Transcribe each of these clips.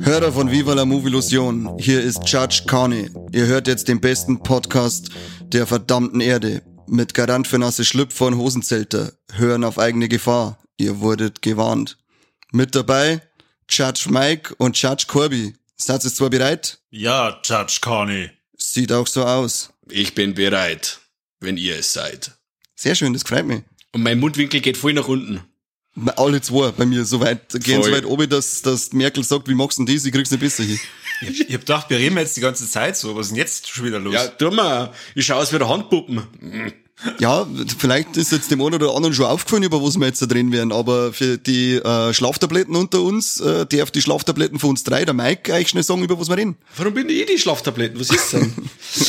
Hörer von Viva la Movilusion, hier ist Judge Carney. Ihr hört jetzt den besten Podcast der verdammten Erde. Mit Garant für nasse Schlüpfer und Hosenzelter. Hören auf eigene Gefahr. Ihr wurdet gewarnt. Mit dabei Judge Mike und Judge Corby. Seid ihr zwar bereit? Ja, Judge Carney. Sieht auch so aus. Ich bin bereit, wenn ihr es seid. Sehr schön, das freut mich. Und mein Mundwinkel geht voll nach unten. Alle zwei bei mir so weit, gehen so Voll. weit oben, dass, dass Merkel sagt, wie machst du denn das? Ich krieg's nicht besser hin. Ich, ich hab gedacht, wir reden jetzt die ganze Zeit so. Was ist denn jetzt schon wieder los? Ja, tu mal. Ich schaue aus wie der Handpuppen. Ja, vielleicht ist jetzt dem einen oder anderen schon aufgefallen, über was wir jetzt da drin werden, aber für die äh, Schlaftabletten unter uns, äh, darf die Schlaftabletten von uns drei, der Mike, eigentlich schnell sagen, über was wir reden. Warum bin ich die Schlaftabletten? Was ist denn?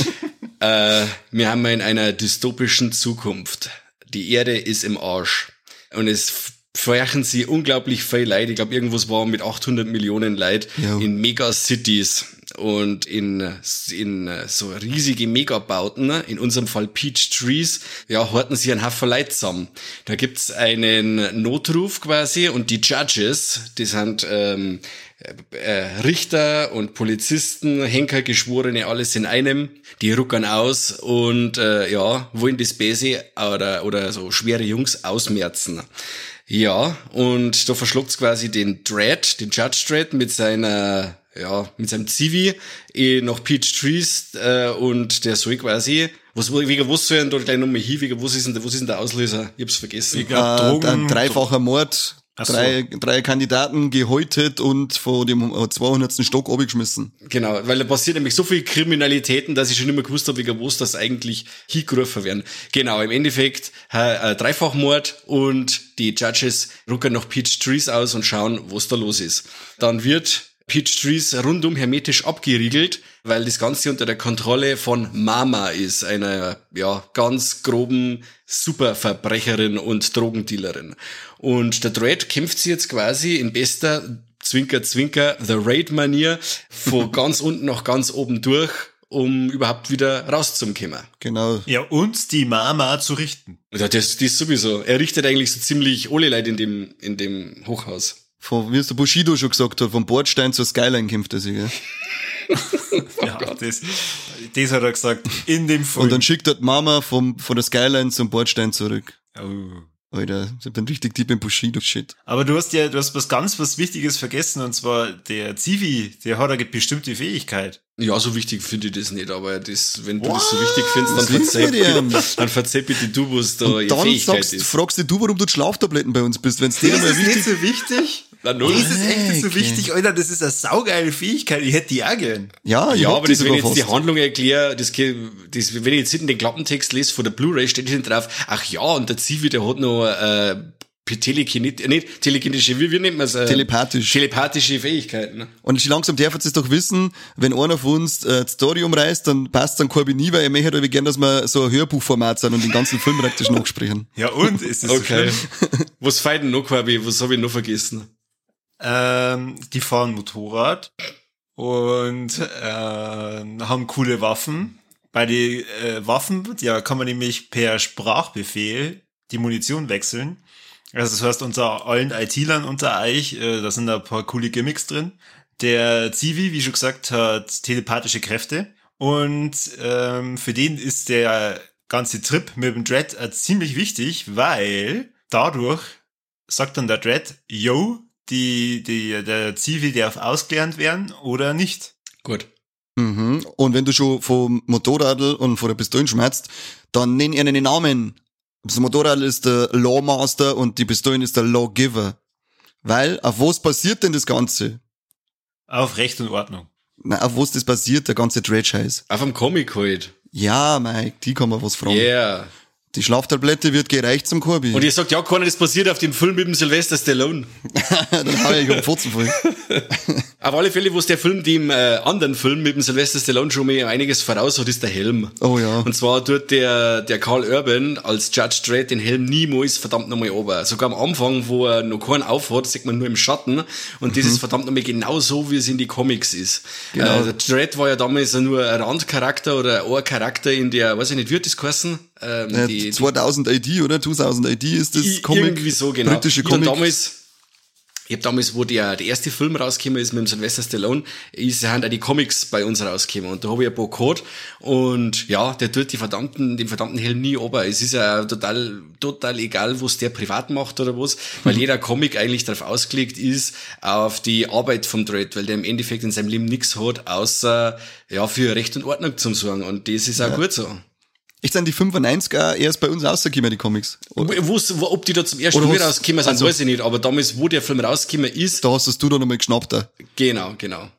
äh, wir haben in einer dystopischen Zukunft. Die Erde ist im Arsch. Und es feuern sie unglaublich viel Leid. Ich glaube, irgendwas war mit 800 Millionen Leid Ja. in Megacities und in, in so riesige Megabauten, ne? in unserem Fall Peach Trees, ja, horten sie einen Haufen Leid zusammen. Da gibt's einen Notruf quasi und die Judges, die sind ähm, äh, Richter und Polizisten, Henker, Geschworene, alles in einem. Die ruckern aus und äh, ja, wollen das Bese oder, oder so schwere Jungs ausmerzen. Ja, und da verschluckt's quasi den Dread, den Judge Dread mit seiner, ja, mit seinem Zivi eh nach Peach Trees äh, und der soll quasi, was, wegen was soll denn da gleich nochmal hin, wegen was ist denn, der- was ist denn der Auslöser? Ich hab's vergessen. Ich glaub, Äh, Drogen. ein dreifacher Mord, so. drei, drei Kandidaten gehäutet und von dem äh, 200. Stock abgeschmissen. Genau, weil da passiert nämlich so viel Kriminalitäten, dass ich schon immer gewusst habe, wegen was das eigentlich hingerufen werden. Genau, im Endeffekt äh, äh, Dreifachmord und die Judges ruckern nach Peach Trees aus und schauen, was da los ist. Dann wird Peach Trees rundum hermetisch abgeriegelt, weil das Ganze unter der Kontrolle von Mama ist, einer ja ganz groben Superverbrecherin und Drogendealerin. Und der Dread kämpft sie jetzt quasi in bester Zwinker, Zwinker, The Raid-Manier von ganz unten nach ganz oben durch, um überhaupt wieder rauszukommen. Genau. Ja, und die Mama zu richten. Ja, das, das sowieso. Er richtet eigentlich so ziemlich alle Leute in dem, in dem Hochhaus. Von, wie es der Bushido schon gesagt hat, vom Bordstein zur Skyline kämpft er sich. Gell? ja, das, das hat er gesagt. In dem Film. Und dann schickt er die Mama vom, von der Skyline zum Bordstein zurück. oh. Alter, ich bin richtig deep im Bushido-Shit. Aber du hast ja, du hast was ganz was Wichtiges vergessen, und zwar der Zivi, der hat eine bestimmte Fähigkeit. Ja, so wichtig finde ich das nicht, aber das, wenn du das so wichtig findest, Was dann verzeih, bitte, dann verzeih bitte du, was da Und dann Fähigkeit sagst, ist. fragst du, warum du Schlaftabletten bei uns bist, wenn es dir mal ist nicht wichtig so wichtig. Na, null. Das ist echt nicht so wichtig, Alter. Das ist eine saugeile Fähigkeit. Ich hätte die auch gern. Ja, ich Ja, aber das, wenn ich jetzt die. Handlung erkläre, das, das, wenn ich jetzt hinten den Klappentext lese von der Blu-ray, steht hinten drauf, ach ja, und der Zivi, der hat noch äh, telekinet, äh, nicht telekinetische, wie, wie nennt man es? Äh, Telepathisch. Telepathische Fähigkeiten. Ne? Und schon langsam darf es doch wissen, wenn einer von uns äh, die Story umreißt, dann passt dann Corby nie, weil er möchte halt gern, dass wir so ein Hörbuchformat sind und den ganzen Film praktisch nachsprechen. Ja, und? Ist das Okay. so was fehlt denn noch, Corby? Was habe ich noch vergessen? Ähm, die fahren Motorrad und äh, haben coole Waffen. Bei den äh, Waffen, ja, kann man nämlich per Sprachbefehl die Munition wechseln. Also das heißt, unter allen IT-Lern unter euch, äh, da sind ein paar coole Gimmicks drin. Der Zivi, wie schon gesagt, hat telepathische Kräfte. Und ähm, für den ist der ganze Trip mit dem Dread äh, ziemlich wichtig, weil dadurch sagt dann der Dread, yo, die, die, der Zivi darf ausgelernt werden oder nicht. Gut. Mhm. Und wenn du schon vom Motorradl und von der Pistole schmerzt, dann nenn ihr einen Namen. Das Motorrad ist der Lawmaster und die Pistolen ist der Lawgiver. Weil, auf was passiert denn das Ganze? Auf Recht und Ordnung. Na, auf was das passiert, der ganze Dread-Scheiß? Auf einem Comic halt. Ja, Mike, die kann man was fragen. Yeah. Die Schlaftablette wird gereicht zum Korbi. Und ihr sagt, ja, keiner, das passiert auf dem Film mit dem Sylvester Stallone. Dann hau ich um Pfotzen voll. Auf alle Fälle, wo es der Film dem äh, anderen Film mit dem Sylvester Stallone schon mal einiges voraus hat, ist der Helm. Oh ja. Und zwar tut der, der Carl Urban als Judge Dredd den Helm niemals verdammt nochmal ober. Sogar am Anfang, wo er noch keinen aufhat, sieht man nur im Schatten. Und das ist verdammt nochmal genau so, wie es in die Comics ist. Genau. Äh, der Dredd war ja damals nur ein Randcharakter oder ein Charakter in der, weiß ich nicht, wird das geheißen? Ähm, Äh, die, 2000 AD, oder? 2000 AD ist das Comic. Irgendwie so, genau. Britische Ich hab Comic. damals, ich hab damals, wo der, der erste Film rausgekommen ist mit dem Sylvester Stallone, ist, sind auch die Comics bei uns rausgekommen. Und da habe ich ein paar gehabt. Und ja, der tut die verdammten, den verdammten Helm nie ober. Es ist ja total, total egal, was der privat macht oder was, weil Mhm. jeder Comic eigentlich darauf ausgelegt ist, auf die Arbeit vom Dread, weil der im Endeffekt in seinem Leben nichts hat, außer, ja, für Recht und Ordnung zu sorgen. Und das ist auch gut so. Ich sind die 95er erst bei uns rausgekommen, die Comics. Wo, wo's- wo, ob die da zum ersten Oder Mal rausgekommen sind, also- weiß ich nicht. Aber damals, wo der Film rausgekommen ist, Da hast es du dann nochmal geschnappt. da. genau, genau.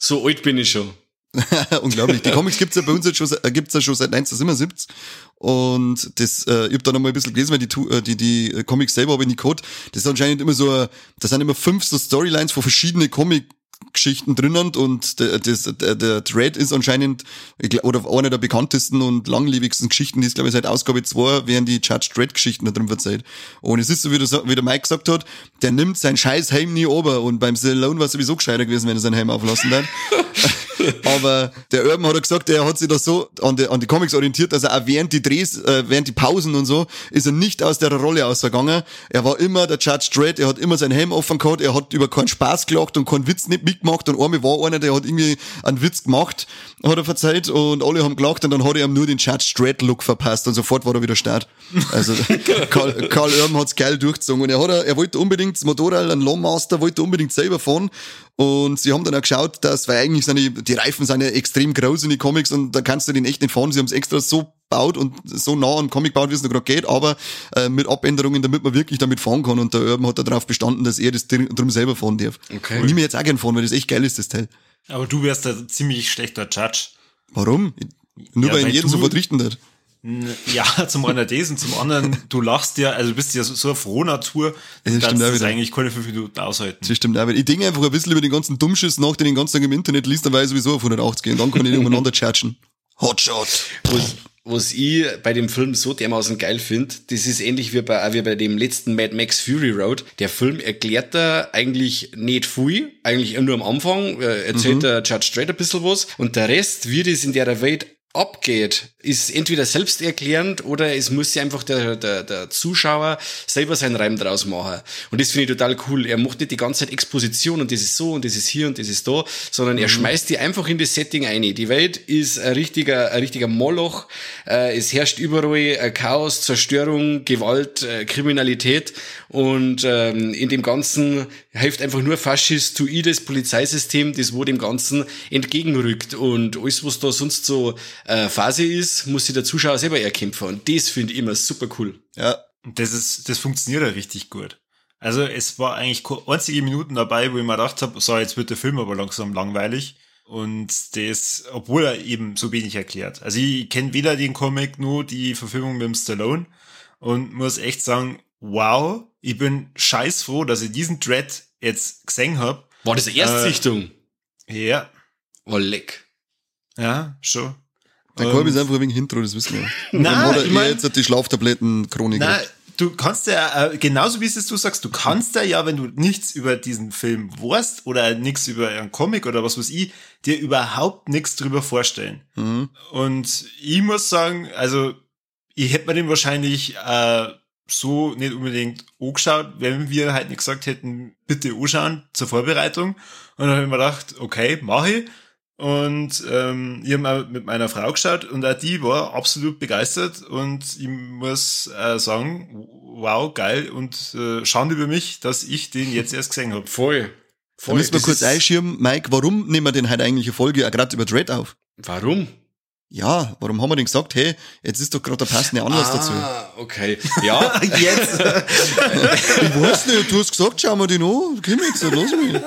So alt bin ich schon. Unglaublich. Die Comics gibt's ja bei uns jetzt schon, seit- äh, gibt's ja schon seit 1977. Und das, äh, ich hab da noch mal ein bisschen gelesen, weil die, äh, die, die Comics selber habe ich nicht gehabt. Das ist anscheinend immer so, äh, das sind immer fünf so Storylines von verschiedene Comic Geschichten drinnen und der, der, der Thread ist anscheinend oder eine der bekanntesten und langlebigsten Geschichten, die ist glaube ich seit Ausgabe 2 werden die Judge Dredd Geschichten da drin verzeiht. Und es ist so, wie, sa- wie der Mike gesagt hat, der nimmt sein scheiß Helm nie ober und beim Stallone war es sowieso gescheiter gewesen, wenn er seinen Helm auflassen hat. Aber der Urban hat er gesagt, er hat sich da so an die, an die Comics orientiert, dass er auch während die Drehs, äh, während die Pausen und so, ist er nicht aus der Rolle ausgegangen. Er war immer der Judge Dredd, er hat immer seinen Helm offen gehabt, er hat über keinen Spaß gelacht und keinen Witz nicht mitgemacht und einmal war einer, der hat irgendwie einen Witz gemacht, hat er verzeiht und alle haben gelacht und dann hat er ihm nur den Judge Dredd Look verpasst und sofort war er wieder Start. Also Karl, Karl Urban hat's geil durchgezogen und er hat, er wollte unbedingt das Motorrad, ein Longmaster, wollte unbedingt selber fahren und sie haben dann auch geschaut, dass, weil eigentlich sind die, die Reifen sind ja extrem groß in die Comics und da kannst du den echt nicht fahren. Sie haben es extra so baut und so nah an Comic baut, wie es noch gerade geht, aber äh, mit Abänderungen, damit man wirklich damit fahren kann. Und der Urban hat darauf bestanden, dass er das dr- drum selber fahren darf. Okay. Und ich mir jetzt auch gern fahren, weil das echt geil ist, das Teil. Aber du wärst ein ziemlich schlechter Judge. Warum? Nur Ja, weil ihn weil jeden du- sofort richten wird. Ja, zum einen das und zum anderen, du lachst ja, also du bist ja so, so eine frohe Natur, Ja, das kannst das eigentlich keine fünf Minuten aushalten. Das stimmt auch. Ich denke einfach ein bisschen über den ganzen Dummschiss nach, den ich den ganzen Tag im Internet liest, dann weiß ich sowieso auf 180 gehen. Dann kann ich umeinander chatschen. Hotshot. Was, was ich bei dem Film so dermaßen geil finde, das ist ähnlich wie bei, wie bei dem letzten Mad Max Fury Road. Der Film erklärt da eigentlich nicht viel, eigentlich nur am Anfang, äh, erzählt der Judge Dredd ein bisschen was und der Rest, wie das in der Welt abgeht, ist entweder selbsterklärend oder es muss sich einfach der, der, der Zuschauer selber seinen Reim draus machen. Und das finde ich total cool. Er macht nicht die ganze Zeit Exposition und das ist so und das ist hier und das ist da, sondern er schmeißt die einfach in das Setting ein. Die Welt ist ein richtiger, ein richtiger Moloch. Äh, es herrscht überall äh, Chaos, Zerstörung, Gewalt, äh, Kriminalität und ähm, in dem Ganzen hilft einfach nur faschistoides Polizeisystem, das wo dem Ganzen entgegenrückt und alles, was da sonst so Phase ist, muss sich der Zuschauer selber erkämpfen und das finde ich immer super cool. Ja. Und das ist, das funktioniert ja richtig gut. Also es war eigentlich einzige Minuten dabei, wo ich mir gedacht habe, so jetzt wird der Film aber langsam langweilig. Und das, obwohl er eben so wenig erklärt. Also ich kenne weder den Comic, nur die Verfilmung mit dem Stallone und muss echt sagen, wow, ich bin scheiß froh, dass ich diesen Dread jetzt gesehen hab. War das eine Erstsichtung? Ja, War leck. ja, schon. Der Kolb ist einfach wegen Hintro, das wissen wir. Nein, Dann hat er ich mein- jetzt die Schlaftabletten-Chronik. Na, du kannst ja, äh, genauso wie es du sagst, du kannst ja ja, wenn du nichts über diesen Film weißt oder nichts über einen Comic oder was weiß ich, dir überhaupt nichts drüber vorstellen. Mhm. Und ich muss sagen, also ich hätte mir den wahrscheinlich äh, so nicht unbedingt angeschaut, wenn wir halt nicht gesagt hätten, bitte anschauen zur Vorbereitung. Und dann habe ich mir gedacht, okay, mache ich. Und ähm, ich habe auch mit meiner Frau geschaut und auch die war absolut begeistert und ich muss äh, sagen, wow, geil und äh, Schande über mich, dass ich den jetzt erst gesehen habe. Voll. Da Voll. müssen wir Das kurz einschirmen. Mike, warum nehmen wir denn heute eigentlich eine Folge auch gerade über Dread auf? Warum? Ja, warum haben wir denn gesagt, hey, jetzt ist doch gerade der passende Anlass dazu. Ah, okay. Ja, Jetzt! Ich weiß nicht, du hast gesagt, schau mal den an. Komm jetzt, los mich.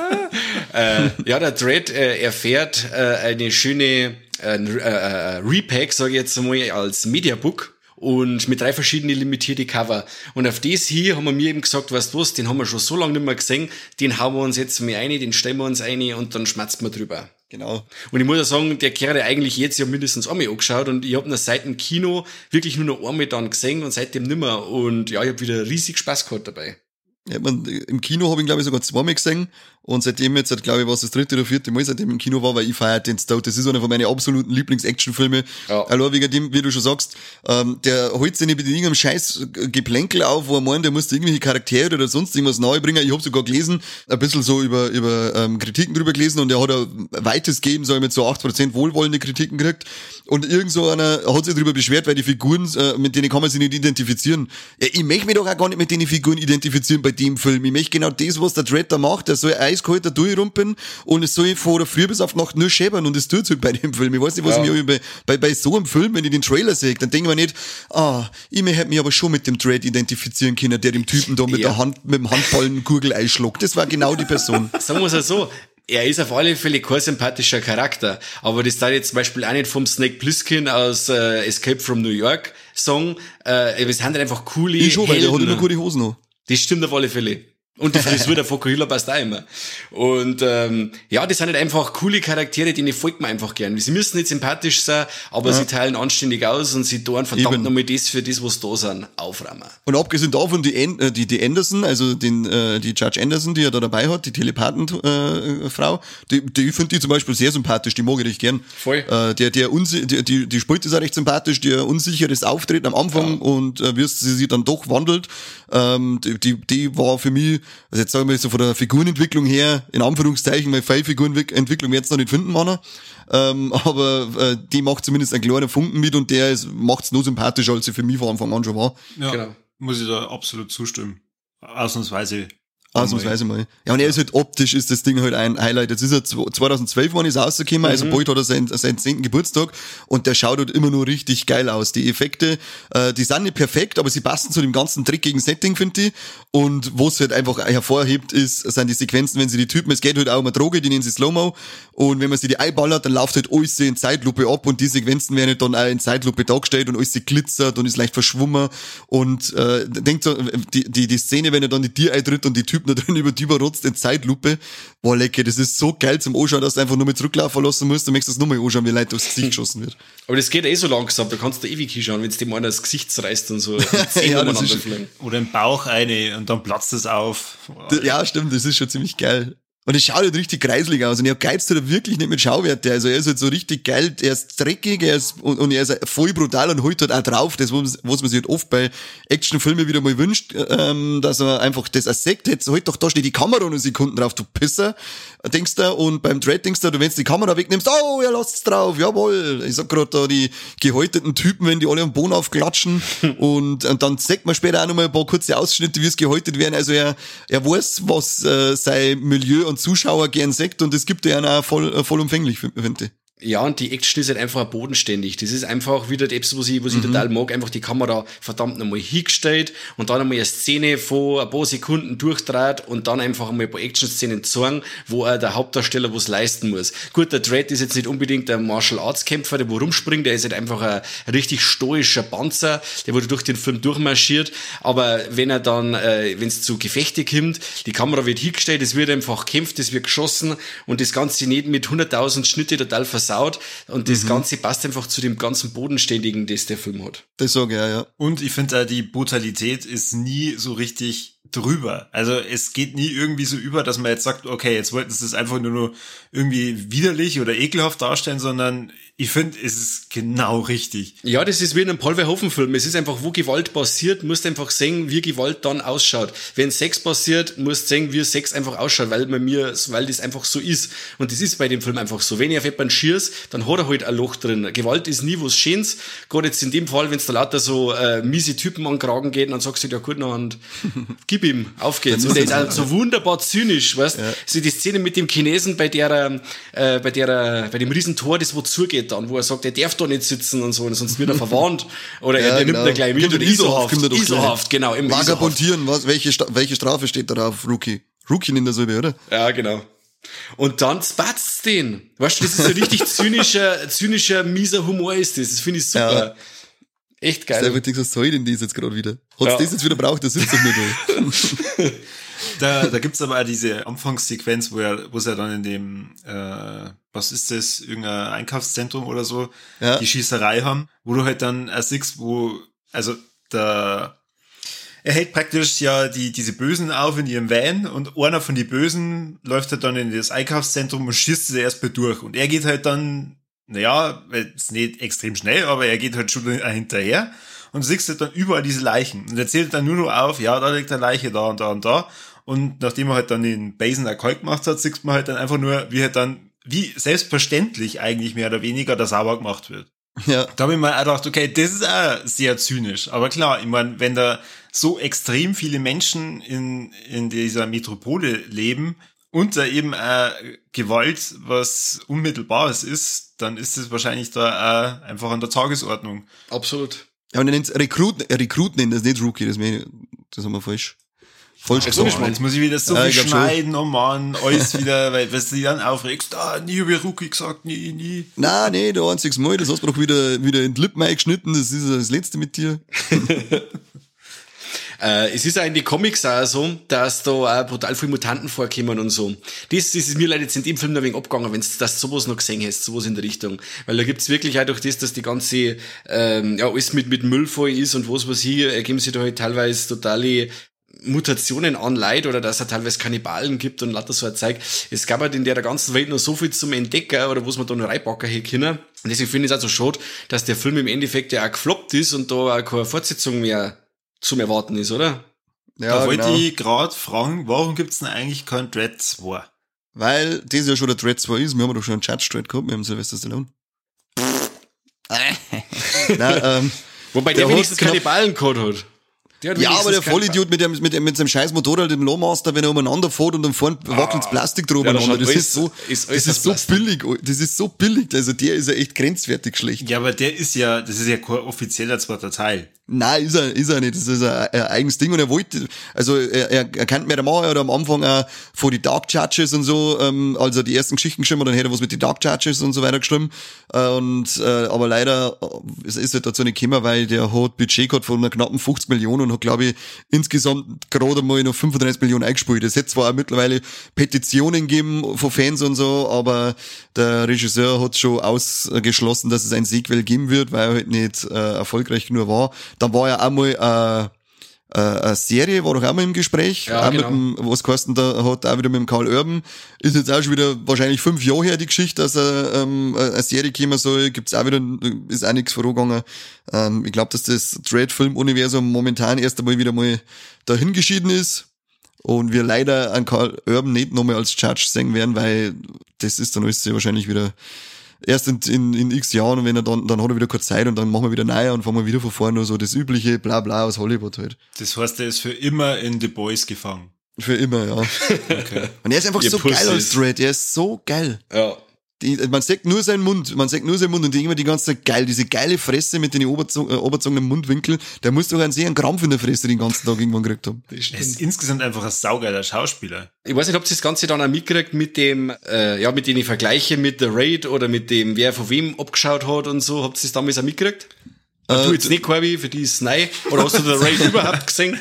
Äh, ja, der Dread äh, erfährt äh, eine schöne äh, äh, äh, Repack, sage ich jetzt mal, als Mediabook. und mit drei verschiedenen limitierte Cover. Und auf das hier haben wir mir eben gesagt, weißt du was, den haben wir schon so lange nicht mehr gesehen, den hauen wir uns jetzt mal ein, den stellen wir uns ein und dann schmatzt wir drüber. Genau. Und ich muss ja sagen, der Kerl eigentlich jetzt ja mindestens einmal angeschaut und ich habe ihn seit dem Kino wirklich nur noch einmal dann gesehen und seitdem nimmer. Und ja, ich habe wieder riesig Spaß gehabt dabei. Ja, man, Im Kino habe ich glaube ich sogar zweimal gesehen und seitdem jetzt, glaube ich, was das dritte oder vierte Mal seitdem im Kino war, weil ich feiere den Stout. Das ist einer von meinen absoluten Lieblings-Actionfilme. Ja. Allein wegen dem, wie du schon sagst, ähm, der holt sich nicht mit irgendeinem scheiß Geplänkel auf, wo er meint, der muss irgendwelche Charaktere oder sonst irgendwas nahe bringen. Ich habe sogar gelesen, ein bisschen so über, über ähm, Kritiken drüber gelesen und er hat ein weites Geben, so mit so 8% wohlwollende Kritiken gekriegt. Und irgend so einer hat sich darüber beschwert, weil die Figuren, äh, mit denen kann man sich nicht identifizieren. Ja, ich möchte mich doch auch gar nicht mit den Figuren identifizieren bei dem Film. Ich möchte genau das, was der Dread da macht. Der soll eiskalt da durchrumpeln und es soll von der Früh bis auf Nacht nur schäbern und es tut halt bei dem Film. Ich weiß nicht, was ja. ich mir bei, bei, bei so einem Film, wenn ich den Trailer sehe, dann denke ich mir nicht, ah, ich hätte mich aber schon mit dem Dread identifizieren können, der dem Typen da mit ja. der Hand, mit dem Handballen Gurgel einschluckt. Das war genau die Person. Sagen wir es so, er ist auf alle Fälle kein sympathischer Charakter, aber das da jetzt zum Beispiel auch nicht vom Snake Plissken aus äh, Escape from New York Song. Äh, es sind einfach coole Ich schon, weil der hat immer gute Hosen noch. Das stimmt auf alle Fälle. Und die Frisur der Fokuhila passt auch immer. Und ähm, ja, das sind halt einfach coole Charaktere, denen folgt man einfach gern. Sie müssen nicht sympathisch sein, aber ja. sie teilen anständig aus und sie tun verdammt nochmal das für das, was da sind, aufräumen. Und abgesehen davon, die, äh, die, die Anderson, also den, äh, die Judge Anderson, die er da dabei hat, die Telepathenfrau, äh, die, die finde ich zum Beispiel sehr sympathisch, die mag ich recht gern. Voll. Äh, der, der die, die, die spielt ist auch recht sympathisch, der unsicheres Auftreten am Anfang ja. und äh, wie sie sich dann doch wandelt, ähm, die, die, die war für mich also jetzt sagen wir so von der Figurenentwicklung her, in Anführungszeichen, weil viele Figurenentwicklung jetzt noch nicht finden, man. Ähm, aber äh, die macht zumindest einen kleinen Funken mit und der macht es nur sympathischer, als sie für mich von Anfang an schon war. Ja, genau. muss ich da absolut zustimmen. Ausnahmsweise Ausnahmsweise mal. Ja, und er ist halt optisch ist das Ding halt ein Highlight. Jetzt ist er 2012, wann ist er rausgekommen, also mhm. also bald hat er seinen, seinen 10. Geburtstag und der schaut halt immer nur richtig geil aus. Die Effekte, äh, die sind nicht perfekt, aber sie passen zu dem ganzen dreckigen Setting, finde ich. Und was halt einfach hervorhebt, ist, sind die Sequenzen, wenn sie die Typen, es geht halt auch um eine Droge, die nennen sie Slow-Mo. Und wenn man sie die einballert, dann läuft halt alles in Zeitlupe ab und die Sequenzen werden halt dann auch in Zeitlupe dargestellt und alles glitzert und ist leicht verschwommen. Und äh, denkt so, die, die, die Szene, wenn er dann die Tier eintritt und die Typen da drin über die überrotzt in Zeitlupe, boah lecker, das ist so geil zum Anschauen, dass du einfach nur mit zurücklaufen lassen musst, du möchtest das nur mal anschauen, wie Leute aufs Gesicht geschossen wird. Aber das geht eh so langsam, da kannst du ewig hinschauen, wenn es dem einer das Gesicht zerreißt und so. ja, das ist, oder im Bauch eine dann platzt es auf. Ja, stimmt, das ist schon ziemlich geil. Und es schaut halt richtig kreislig aus. Und ich geizt halt wirklich nicht mit Schauwerte. Also er ist halt so richtig geil, er ist dreckig, er ist, und, und er ist voll brutal und holt halt auch drauf. Das, was, was man sich halt oft bei Actionfilmen wieder mal wünscht, ähm, dass er einfach das Assekt jetzt halt doch da steht die Kamera nur Sekunden drauf, du Pisser, denkst du. Und beim Dread denkst du, wenn du die Kamera wegnimmst, oh, er lasst's drauf, jawohl. Ich sag grad da, die gehäuteten Typen, wenn die alle am Boden aufklatschen. und, und dann sagt man später auch noch mal ein paar kurze Ausschnitte, wie es gehäutet werden. Also er, er weiß, was äh, sein Milieu und Zuschauer gern sagt und es gibt ja auch voll, äh, vollumfänglich, finde ich. Ja, und die Action ist halt einfach bodenständig. Das ist einfach wieder das, was ich, was ich mhm. total mag. Einfach die Kamera verdammt nochmal hingestellt und dann einmal eine Szene von ein paar Sekunden durchdreht und dann einfach einmal ein paar Action-Szenen zeigen, wo er der Hauptdarsteller was leisten muss. Gut, der Dread ist jetzt nicht unbedingt der Martial Arts Kämpfer, der wo rumspringt, der ist halt einfach ein richtig stoischer Panzer, der wurde durch den Film durchmarschiert. Aber wenn er dann, äh, wenn es zu Gefechte kommt, die Kamera wird hingestellt, es wird einfach kämpft, es wird geschossen und das Ganze nicht mit 100.000 Schnitte total versaut versaut und das mhm. Ganze passt einfach zu dem ganzen Bodenständigen, das der Film hat. Das sage ich, ja, ja. Und ich finde, die Brutalität ist nie so richtig drüber. Also es geht nie irgendwie so über, dass man jetzt sagt, okay, jetzt wollten sie das einfach nur, nur irgendwie widerlich oder ekelhaft darstellen, sondern ich finde, es ist genau richtig. Ja, das ist wie in einem Paul Verhoeven-Film. Es ist einfach, wo Gewalt passiert, musst einfach sehen, wie Gewalt dann ausschaut. Wenn Sex passiert, musst du sehen, wie Sex einfach ausschaut, weil man mir, weil das einfach so ist. Und das ist bei dem Film einfach so. Wenn ich auf jemanden schießt, dann hat er halt ein Loch drin. Gewalt ist nie was Schönes. Gerade jetzt in dem Fall, wenn es da lauter so äh, miese Typen an Kragen geht, dann sagst du, ja gut, na, und gib ihm, auf geht's. Und der ist halt so wunderbar zynisch, weißt? Ja. So die Szene mit dem Chinesen bei der, äh, bei der, bei dem Riesentor, das wo zugeht, dann, wo er sagt, er darf da nicht sitzen und so, und sonst wird er verwarnt. Oder ja, er, genau. nimmt er gleich mit. ISO-Haft. ISO-Haft, genau. Vagabundieren, was, welche, welche Strafe steht da drauf, Rookie? Rookie in der Silbe, oder? Ja, genau. Und dann spatzt den. Weißt du, das ist so richtig zynischer, zynischer, mieser Humor ist das. Das finde ich super. Ja. Echt Geil. Da wird was soll denn das jetzt gerade wieder? Hat's Ja. das jetzt wieder braucht, das sitzt doch nur da. Da, da gibt's aber auch diese Anfangssequenz, wo er, wo sie dann in dem, äh, was ist das, irgendein Einkaufszentrum oder so, Ja. die Schießerei haben, wo du halt dann siehst, wo, also da, er hält praktisch ja die, diese Bösen auf in ihrem Van und einer von die Bösen läuft halt dann in das Einkaufszentrum und schießt sie erstmal durch und er geht halt dann, naja, jetzt nicht extrem schnell, aber er geht halt schon hinterher und du siehst halt dann überall diese Leichen und er zählt dann nur noch auf, ja, da liegt eine Leiche, da und da und da und nachdem er halt dann den Basen Erfolg gemacht hat, sieht man halt dann einfach nur, wie halt dann, wie selbstverständlich eigentlich mehr oder weniger der sauber gemacht wird. Ja. Da habe ich mir auch gedacht, okay, das ist auch sehr zynisch. Aber klar, ich meine, wenn da so extrem viele Menschen in, in dieser Metropole leben und da eben auch Gewalt was Unmittelbares ist, dann ist es wahrscheinlich da auch einfach an der Tagesordnung. Absolut. Ja, und er nennt Rekruten, Rekruten nennt das nicht Rookie, das, mein, das haben wir falsch. Falsch Jetzt muss ich gesagt. mal- Jetzt muss ich wieder so Ja, viel glaub schon. schneiden, oh Mann, alles wieder, weil, weil du dich dann aufregst, ah, nie hab ich Rookie gesagt, nie, nie. Nein, nee, der einziges Mal, das hast du doch wieder, wieder in die Lippen eingeschnitten, das ist das letzte mit dir. Äh, es ist auch in die Comics auch so, dass da auch brutal viele Mutanten vorkommen und so. Das, das ist mir leider jetzt in dem Film noch ein wenig abgegangen, wenn du sowas noch gesehen hast, sowas in der Richtung. Weil da gibt's wirklich auch durch das, dass die ganze, ähm, ja, alles mit, mit Müll voll ist und was was hier, ergeben sich da halt teilweise totale Mutationen an Leid oder dass er teilweise Kannibalen gibt und lauter so ein Zeug. Es gab halt in der ganzen Welt noch so viel zum Entdecken oder was man da noch reinpacken hätte können. Und deswegen finde ich es auch so schade, dass der Film im Endeffekt ja auch gefloppt ist und da auch keine Fortsetzung mehr zum Erwarten ist, oder? Ja, da wollte genau. ich gerade fragen, warum gibt's denn eigentlich kein Dread 2? Weil das ja schon der Dread 2 ist, wir haben doch schon einen Judge Dread gehabt, wir haben Sylvester Stallone. Nein, ähm, Wobei Der der, wenigstens hat knapp- Kannibalencode hat. Der hat ja, aber der Vollidiot mit, dem, mit, dem, mit seinem scheiß Motorrad, dem Lawmaster, wenn er umeinander fährt und dann vorne wackelt's Plastik drüber Ah. Ja, das Das ist so, ist das ist so billig, das ist so billig, also der ist ja echt grenzwertig schlecht. Ja, aber der ist ja, das ist ja kein offizieller zweiter Teil. Nein, ist er, ist er nicht. Das ist ein, eigenes Ding und er wollte, also er, er, er kennt mir der Mauer, er hat am Anfang auch vor die Dark Judges und so, ähm, also die ersten Geschichten geschrieben, dann hätte er was mit den Dark Judges und so weiter geschrieben. Äh, und äh, aber leider äh, es ist halt dazu nicht gekommen, weil der hat Budget gehabt von einer knappen 50 Millionen und hat, glaube ich, insgesamt gerade mal noch 35 Millionen eingespielt. Es hätte zwar auch mittlerweile Petitionen gegeben von Fans und so, aber der Regisseur hat schon ausgeschlossen, dass es ein Sequel geben wird, weil er halt nicht äh, erfolgreich genug war. Dann war ja auch mal äh, äh, eine Serie, war doch auch mal im Gespräch, Ja, auch genau. mit dem, was Carsten da hat, auch wieder mit dem Karl Urban. Ist jetzt auch schon wieder wahrscheinlich fünf Jahre her, die Geschichte, dass er, ähm, eine Serie kommen soll, gibt's auch wieder, ist auch nichts vorgegangen. Ähm, ich glaube, dass das Dread-Film-Universum momentan erst einmal wieder mal dahin geschieden ist. Und wir leider an Karl Urban nicht nochmal als Judge sehen werden, weil das ist dann alles sehr wahrscheinlich wieder erst in, in, in x Jahren und wenn er dann, dann hat er wieder keine Zeit und dann machen wir wieder neu und fangen wir wieder von vorne, so das übliche bla bla aus Hollywood halt. Das heißt, der ist für immer in The Boys gefangen. Für immer, ja. Okay. Und er ist einfach Ihr so geil als. Dread, er ist so geil. Ja. Die, man sagt nur seinen Mund, man sagt nur seinen Mund und die immer die ganze Zeit geil, diese geile Fresse mit den oberzog, äh, oberzogenen Mundwinkeln, der muss doch einen sehr Krampf in der Fresse den ganzen Tag irgendwann gekriegt haben. Das Er ist insgesamt einfach ein saugeiler Schauspieler. Ich weiß nicht, ob ihr das Ganze dann auch mitgekriegt mit dem, äh, ja, mit den Vergleichen mit The Raid oder mit dem, wer von wem abgeschaut hat und so. Habt ihr das damals auch mitgekriegt? Äh, du jetzt nicht, Corby, für die ist es neu. Oder hast du The Raid überhaupt gesehen?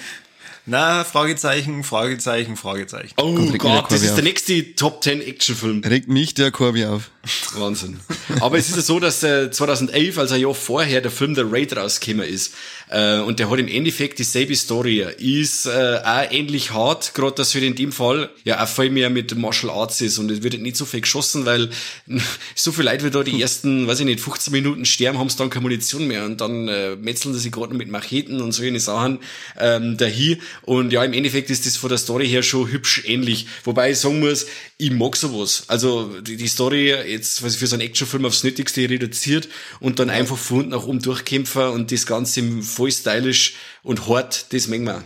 Na, Fragezeichen, Fragezeichen, Fragezeichen. Oh Gott, das ist auf. der nächste Top 10 Actionfilm. Regt mich der Corby auf. Wahnsinn. Aber es ist ja so, dass äh, 2011, also ein Jahr vorher, der Film The Raid rausgekommen ist. Äh, und der hat im Endeffekt dieselbe Story. Ist äh, auch ähnlich hart, gerade dass für in dem Fall ja auch viel mehr mit Martial Arts ist. Und es wird nicht so viel geschossen, weil so viel Leute, wie da die ersten, weiß ich nicht, 15 Minuten sterben, haben sie dann keine Munition mehr. Und dann äh, metzeln sie gerade mit Macheten und solche Sachen ähm, dahin. Und ja, im Endeffekt ist das von der Story her schon hübsch ähnlich. Wobei ich sagen muss, ich mag sowas. Also die, die Story jetzt was für so einen Actionfilm aufs Nötigste reduziert und dann einfach von unten nach oben durchkämpfen und das Ganze voll stylisch und hart, das mengen wir.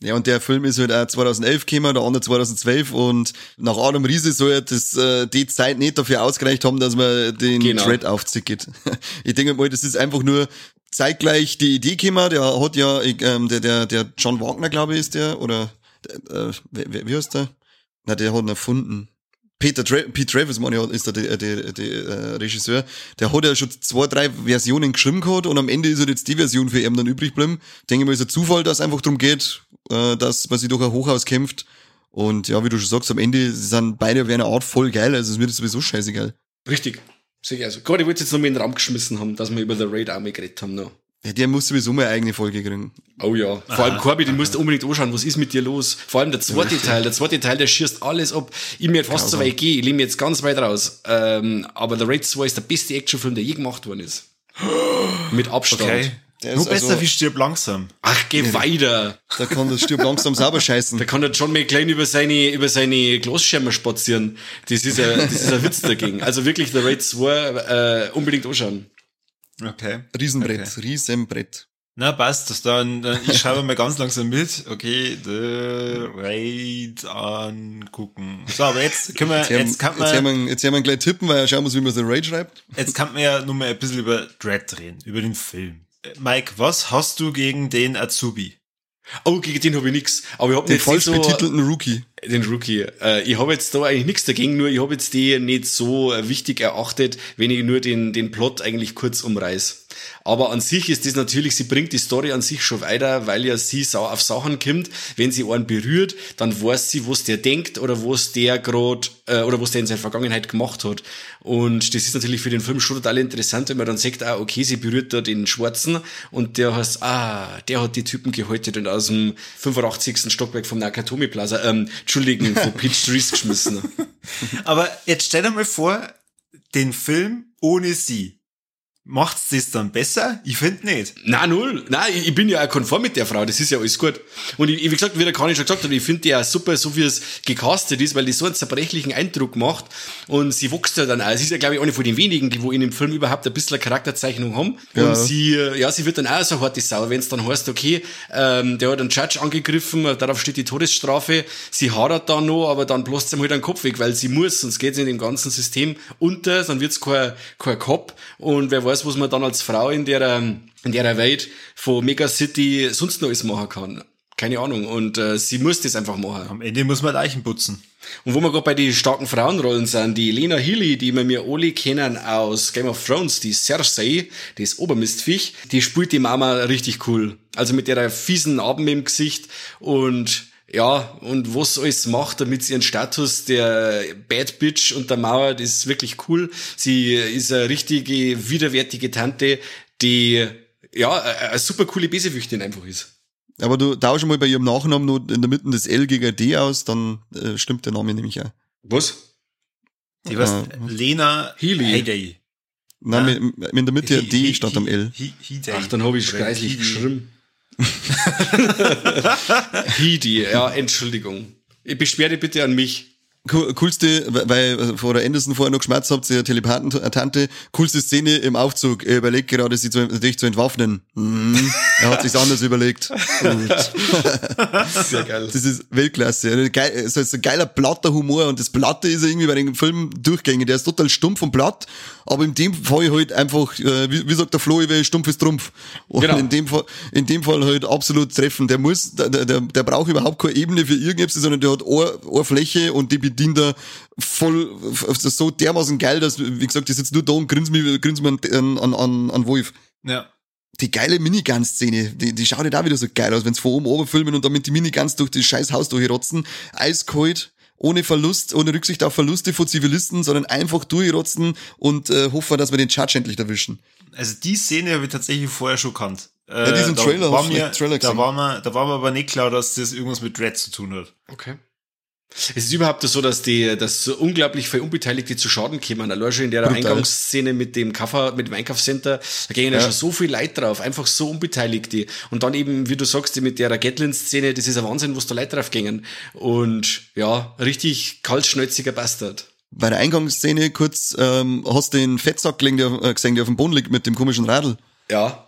Ja, und der Film ist halt auch 2011 gekommen, der andere 2012 und nach Adam Riese soll ja das, äh, die Zeit nicht dafür ausgereicht haben, dass man den Genau. Dread aufzieht. Ich denke mal, das ist einfach nur zeitgleich die Idee gekommen, der hat ja, ähm, der, der, der John Wagner, glaube ich, ist der, oder, der, äh, wie, wie heißt der? Na, der hat ihn erfunden. Peter Tra Pete Travis, meine ich, ist der, der, der, der äh, Regisseur, der hat ja schon zwei, drei Versionen geschrieben gehabt und am Ende ist halt jetzt die Version für ihn dann übrig geblieben. Denke mal, ist ein Zufall, dass es einfach darum geht, äh, dass man sich durch ein Hochhaus kämpft. Und ja, wie du schon sagst, am Ende sind beide auf eine Art voll geil, also es wird sowieso scheißegal. Richtig. Sicher. Also, Gott, ich wollte jetzt noch mal in den Raum geschmissen haben, dass wir über The Raid Army geredet haben noch. Ja, der muss sowieso mal eine eigene Folge kriegen. Oh ja. Vor allem Corby, den musst du unbedingt anschauen. Was ist mit dir los? Vor allem der zweite Teil. Der zweite Teil, der schießt alles ab. Ich mir fast so weit gehe. Ich lehne mich jetzt ganz weit raus. Ähm, aber The Raid 2 ist der beste Actionfilm, der je gemacht worden ist. Mit Abstand. Okay. Der Nur ist besser also- wie stirb langsam. Ach, geh weiter. Da kann das Stirb langsam sauber scheißen. Da kann der John McClane über seine, über seine Glasschirme spazieren. Das ist ein, das ist ein Witz dagegen. Also wirklich The Raid 2, äh, unbedingt anschauen. Okay. Riesenbrett, Riesenbrett. Na, passt. Das dann, dann ich schreibe mal ganz langsam mit. Okay, The Raid angucken. So, aber jetzt können wir, Jetzt, haben, jetzt kann jetzt, haben man, wir, jetzt haben wir gleich tippen, weil er schauen muss, wie man The Raid schreibt. jetzt kann man ja nur mal ein bisschen über Dread reden, über den Film. Mike, was hast du gegen den Azubi? Oh, gegen den habe ich nix. Aber ich habe Den jetzt falsch so, betitelten Rookie. Den Rookie. Äh, ich habe jetzt da eigentlich nichts dagegen, nur ich habe jetzt die nicht so äh, wichtig erachtet, wenn ich nur den, den Plot eigentlich kurz umreiß. Aber an sich ist das natürlich, sie bringt die Story an sich schon weiter, weil ja sie auf Sachen kommt. Wenn sie einen berührt, dann weiß sie, was der denkt oder was der gerade äh, oder was der in seiner Vergangenheit gemacht hat. Und das ist natürlich für den Film schon total interessant, wenn man dann sagt, ah, okay, sie berührt da den Schwarzen und der heißt, ah, der hat die Typen gehäutet und aus dem 85. Stockwerk vom Nakatomi Plaza, ähm, Entschuldigen, von Peach Trees geschmissen. Aber jetzt stell dir mal vor, den Film ohne sie. Macht's das dann besser? Ich finde nicht. Na null. Nein, ich, ich bin ja auch konform mit der Frau, das ist ja alles gut. Und ich, wie gesagt, wie der Kani schon gesagt hat, ich finde die ja super, so wie es gecastet ist, weil die so einen zerbrechlichen Eindruck macht und sie wächst ja dann auch. Sie ist ja, glaube ich, eine von den wenigen, die wo in dem Film überhaupt ein bisschen eine Charakterzeichnung haben. Ja. Und sie, äh, ja, sie wird dann auch so harte Sau, wenn es dann heißt, okay, ähm, der hat einen Judge angegriffen, darauf steht die Todesstrafe, sie hadert dann noch, aber dann sie ihm halt den Kopf weg, weil sie muss, sonst geht sie in dem ganzen System unter, dann wird's kein, kein Cop und wer weiß, was man dann als Frau in der, ähm, in der Welt von Megacity sonst noch alles machen kann. Keine Ahnung. Und äh, sie muss das einfach machen. Am Ende muss man Leichen putzen. Und wo wir gerade bei den starken Frauenrollen sind, die Lena Healy, die wir mir alle kennen aus Game of Thrones, die Cersei, das Obermistviech, die spielt die Mama richtig cool. Also mit der fiesen Abend im Gesicht und ja, und was alles macht, damit sie ihren Status der Bad Bitch untermauert, ist wirklich cool. Sie ist eine richtige, widerwärtige Tante, die ja, eine super coole Bösewichtin einfach ist. Aber du tausche mal bei ihrem Nachnamen nur in der Mitte das L gegen D aus, dann äh, stimmt der Name nämlich auch. Was? Die was? Ah. Lena Healy. Heyday. Nein, Ja. mit, in der Mitte ein D He- statt he- am L. he- Heyday. Ach, dann habe ich greislich Heedy. geschrieben. Hidi, ja, Entschuldigung. Dich bitte an mich. Cool- Coolste, weil vor der Anderson vorher noch geschmerzt habt, ihr Telepathen-Tante, coolste Szene im Aufzug. Er überlegt gerade, sie zu, dich zu entwaffnen. Mhm. Er hat sich's anders überlegt. Gut. Sehr geil. Das ist Weltklasse. Geil, so ist ein geiler platter Humor und das Platte ist irgendwie bei den Film durchgängig. Der ist total stumpf und platt, aber in dem Fall halt einfach, äh, wie, wie sagt der Flo, wie stumpf ist Trumpf. Und Genau. in dem Fall, in dem Fall halt absolut treffen. Der muss, der, der, der, der braucht überhaupt keine Ebene für irgendetwas, sondern der hat eine, eine Fläche und die bedient er voll, f- so dermaßen geil, dass, wie gesagt, ich sitze nur da und grinse mich, grinse mich an, an, an, an Wolf Ja. die geile Minigun-Szene, die, die schaut ja auch wieder so geil aus, wenn sie von oben oben filmen und damit die Miniguns durch das scheiß Haus durchrotzen. Eiskalt, ohne Verlust, ohne Rücksicht auf Verluste von Zivilisten, sondern einfach durchrotzen und äh, hoffen, dass wir den Judge endlich erwischen. Also die Szene habe ich tatsächlich vorher schon kannt. Äh, Ja, diesen da Trailer war mir, Trailer da war mir, da war mir aber nicht klar, dass das irgendwas mit Dread zu tun hat. Okay. Es ist überhaupt so, dass die, dass unglaublich viele Unbeteiligte zu Schaden kommen. Allein schon in der Brutal. Eingangsszene mit dem Kaffer, mit dem Einkaufscenter, da gehen ja, Ja. schon so viel Leute drauf, einfach so Unbeteiligte. Und dann eben, wie du sagst, mit der Gatlin-Szene, das ist ein Wahnsinn, was da Leute drauf gingen. Und ja, richtig kaltschnäuziger Bastard. Bei der Eingangsszene kurz, ähm, hast du den Fettsack äh, gesehen, der auf dem Boden liegt mit dem komischen Radl. Ja.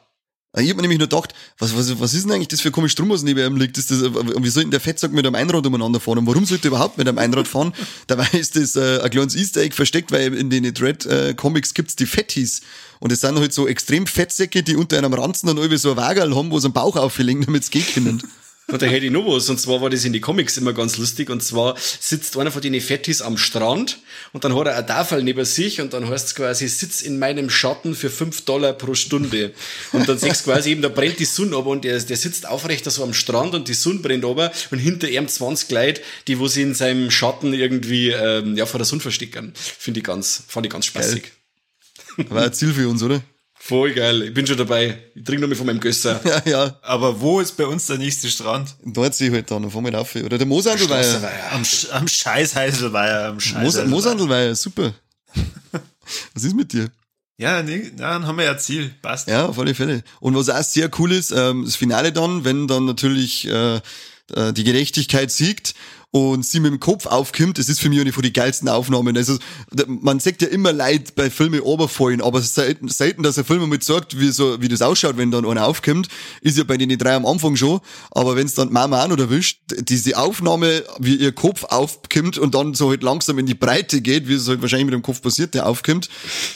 Äh, Ich hab mir nämlich nur gedacht, was, was, was ist denn eigentlich das für ein komisch Drum, was neben ihm liegt? Ist das, äh, wie soll denn der Fettsack mit einem Einrad umeinander fahren? Und warum sollte er überhaupt mit einem Einrad fahren? Dabei ist das äh, ein kleines Easter Egg versteckt, weil in den Dread-Comics gibt's die Fettis. Und es sind halt so extrem Fettsäcke, die unter einem Ranzen dann irgendwie so ein Wagerl haben, wo sie einen Bauch auflegen, damit es gehen können. Und da hätte ich noch was. Und zwar war das in die Comics immer ganz lustig. Und zwar sitzt einer von den Fettis am Strand und dann hat er eine Tafel neben sich und dann heißt es quasi, sitz in meinem Schatten für fünf Dollar pro Stunde. Und dann siehst du quasi eben, da brennt die Sonne aber und der, der sitzt aufrecht so am Strand und die Sonne brennt aber und hinter ihm 20 Leute, die wo sie in seinem Schatten irgendwie ähm, ja, vor der Sonne verstecken. Finde ich ganz, fand ich ganz spaßig. War ein Ziel für uns, oder? Voll geil. Ich bin schon dabei. Ich trinke noch mal von meinem Gösser. Ja, ja. Aber wo ist bei uns der nächste Strand? Nordsee halt dann, fahren wir auf. Oder der Mosandelweiher. Straßenweiher. Am, Sch- am Scheiß Heiselweiher, am Scheiß Mos Heiselweiher. Mosandelweiher, super. Was ist mit dir? Ja, nee, dann haben wir ja Ziel. Passt. Ja, auf alle Fälle. Und was auch sehr cool ist, ähm, das Finale dann, wenn dann natürlich äh, äh, die Gerechtigkeit siegt und sie mit dem Kopf aufkommt, das ist für mich eine von die geilsten Aufnahmen. Also man sagt ja immer Leid bei Filmen runterfallen, aber selten, selten, dass ein Film mal sagt, wie, so, wie das ausschaut, wenn dann einer aufkommt. Ist ja bei den drei am Anfang schon, aber wenn es dann Mama auch noch erwischt, diese Aufnahme, wie ihr Kopf aufkommt und dann so halt langsam in die Breite geht, wie es halt wahrscheinlich mit dem Kopf passiert, der aufkommt,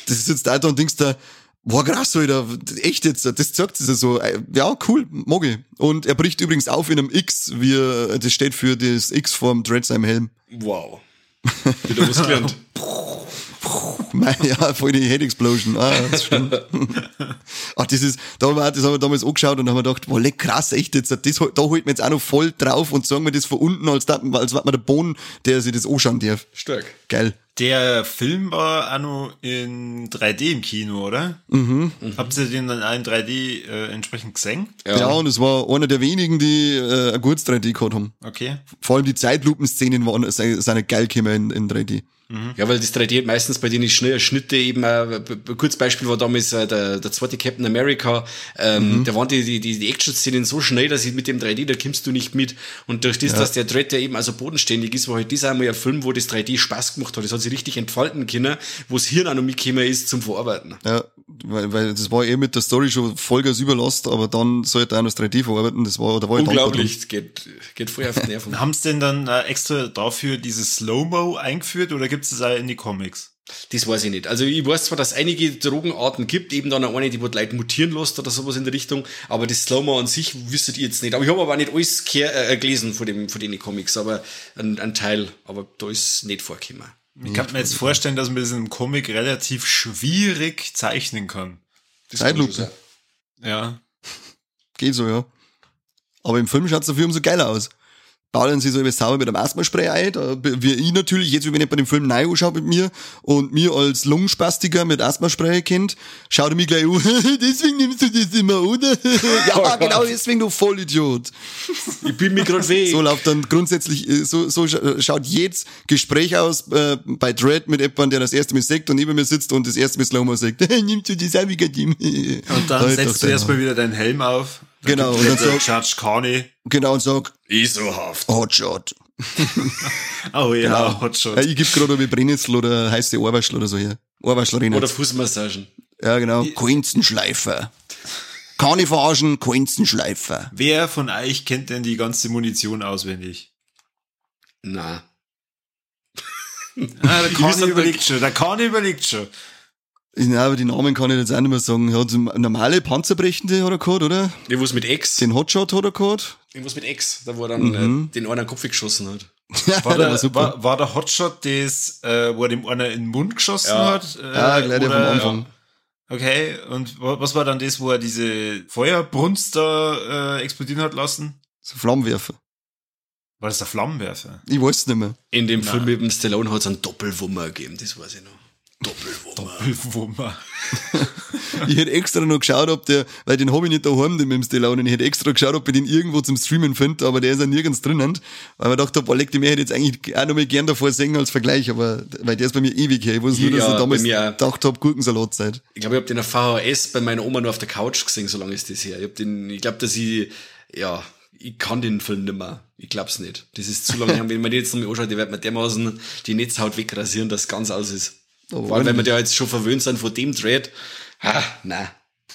das ist jetzt da und denkst da, Boah, krass, Alter. Echt jetzt, das sagt es ja so. äh, Ja, cool, mag ich. Und er bricht übrigens auf in einem X, wie er, das steht für das X vom Dread seinem Helm. Wow. Wieder was gelernt. Ja, voll die Head Explosion. Ah, das stimmt. Ach, das ist, da haben wir, das haben wir damals angeschaut und haben wir gedacht, boah, krass, echt jetzt, das, da holt man jetzt auch noch voll drauf und sagen wir das von unten, als, da, als war man der Bohnen, der sich das anschauen darf. Stark. Geil. Der Film war auch noch in 3D im Kino, oder? Mhm. Habt ihr den dann in 3D äh, entsprechend gesehen? Ja. und es war einer der wenigen, die äh, ein gutes 3D gehabt haben. Okay. Vor allem die Zeitlupenszenen waren, sind sind geil gekommen in, in 3D. Ja, weil das 3D meistens bei den Schnitte, Schnitte eben, äh, kurzes Beispiel war damals äh, der, der zweite Captain America, ähm, da waren die, die, die, Action-Szenen so schnell, dass ich mit dem 3D, da kommst du nicht mit. Und durch das, dass der Dread ja eben also bodenständig ist, war halt das einmal ein Film, wo das 3D Spaß gemacht hat. Das hat sich richtig entfalten können, wo das Hirn auch noch mitgekommen ist zum Verarbeiten. Ja, weil, weil das war eh mit der Story schon Vollgas überlast, aber dann sollte er noch das 3D verarbeiten, das war, da war Unglaublich, das geht, geht voll auf die Nerven. Haben sie denn dann äh, extra dafür dieses Slow-Mo eingeführt oder gibt es das auch in die Comics? Das weiß ich nicht. Also ich weiß zwar, dass es einige Drogenarten gibt, eben dann eine, die die Leute mutieren lässt oder sowas in der Richtung, aber das Slow-Mo an sich wüsstet ihr jetzt nicht. Aber ich habe aber auch nicht alles kehr, äh, gelesen von, dem, von den Comics, aber ein, ein Teil, aber da ist nicht vorgekommen. Ich kann mir jetzt vorstellen, dass man das im Comic relativ schwierig zeichnen kann. Das Zeitlupe. Ja. Geht so, ja. Aber im Film schaut's dafür umso geiler aus. Ballern sie so über sauber mit einem Asthmaspray ein, da, wie ich natürlich, jetzt wenn ich bei dem Film neu anschaue mit mir und mir als Lungenspastiker mit Asthmaspray kennt, schaut er mich gleich an, deswegen nimmst du das immer, oder? ja, genau deswegen, du Vollidiot. Ich bin mir gerade weh. So läuft dann grundsätzlich, äh, so, so scha- schaut jedes Gespräch aus äh, bei Dread mit jemandem, der das erste Mal sagt und neben mir sitzt und das erste Mal Slow-Mo sagt, nimmst du das auch wieder? Und dann Halt setzt du erstmal wieder deinen Helm auf. Genau, und dann so- Judge Carney. Genau, und sag, Eselhaft. Hotshot. Oh ja, Genau. Hotshot. Ja, ich geb gerade wie Brennnessel oder heiße Ohrwaschel oder so hier. Ohrwaschlerin. Oder Fußmassagen. Ja, genau. Quinzenschleifer. Ich verarschen, Quinzenschleifer. Wer von euch kennt denn die ganze Munition auswendig? Na. Ah, der Ich Carney überlegt schon, der Carney überlegt schon. Ja, aber die Namen kann ich jetzt auch nicht mehr sagen. Er hat so normale Panzerbrechende hat er gehabt, oder? Irgendwas mit Ex. Den Hotshot hat er gehabt. Irgendwas mit Ex, da wo er dann äh, den einen Kopf geschossen hat. War der super. war, war der Hotshot das, äh, wo er dem einer in den Mund geschossen Ja. hat? Äh, ja, gleich der vom oder- Anfang. Okay, und wa- was war dann das, wo er diese Feuerbrunst da äh, explodieren hat lassen? So Flammenwerfer. War das der Flammenwerfer? Ich weiß es nicht mehr. In dem Film mit dem Stallone hat es einen Doppelwummer gegeben, das weiß ich noch. Doppelwummer. Wummer. Ich hätte extra noch geschaut, ob der, weil den hab ich nicht daheim, den mit dem Stallone. und Ich hätte extra geschaut, ob ich den irgendwo zum Streamen finde, aber der ist ja nirgends drinnen. Weil man dachte, boah, leck, den hätte jetzt eigentlich auch noch mal gern davor singen als Vergleich, aber, weil der ist bei mir ewig her. Ich weiß nur, dass Ja, ich damals gedacht hab, Gurkensalatzeit. Ich glaube, ich habe den auf VHS bei meiner Oma nur auf der Couch gesehen, so lange ist das her. Ich hab den, ich glaube, dass ich, ja, ich kann den Film nicht mehr. Ich glaub's nicht. Das ist zu lange her. Wenn man den jetzt noch mal anschaut, die wird man dermaßen die Netzhaut wegrasieren, dass ganz aus ist. Oh, Vor allem, wenn wir ja jetzt schon verwöhnt sind von dem Dread. Ah, nein.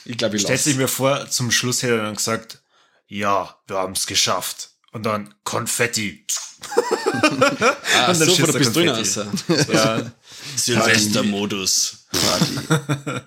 Ich glaube, ich Stellt lasse. sich mir vor, zum Schluss hätte er dann gesagt, ja, wir haben es geschafft. Und dann Konfetti. Ah, Und dann so der er Pistole Konfetti. aus. Ja, Silvestermodus.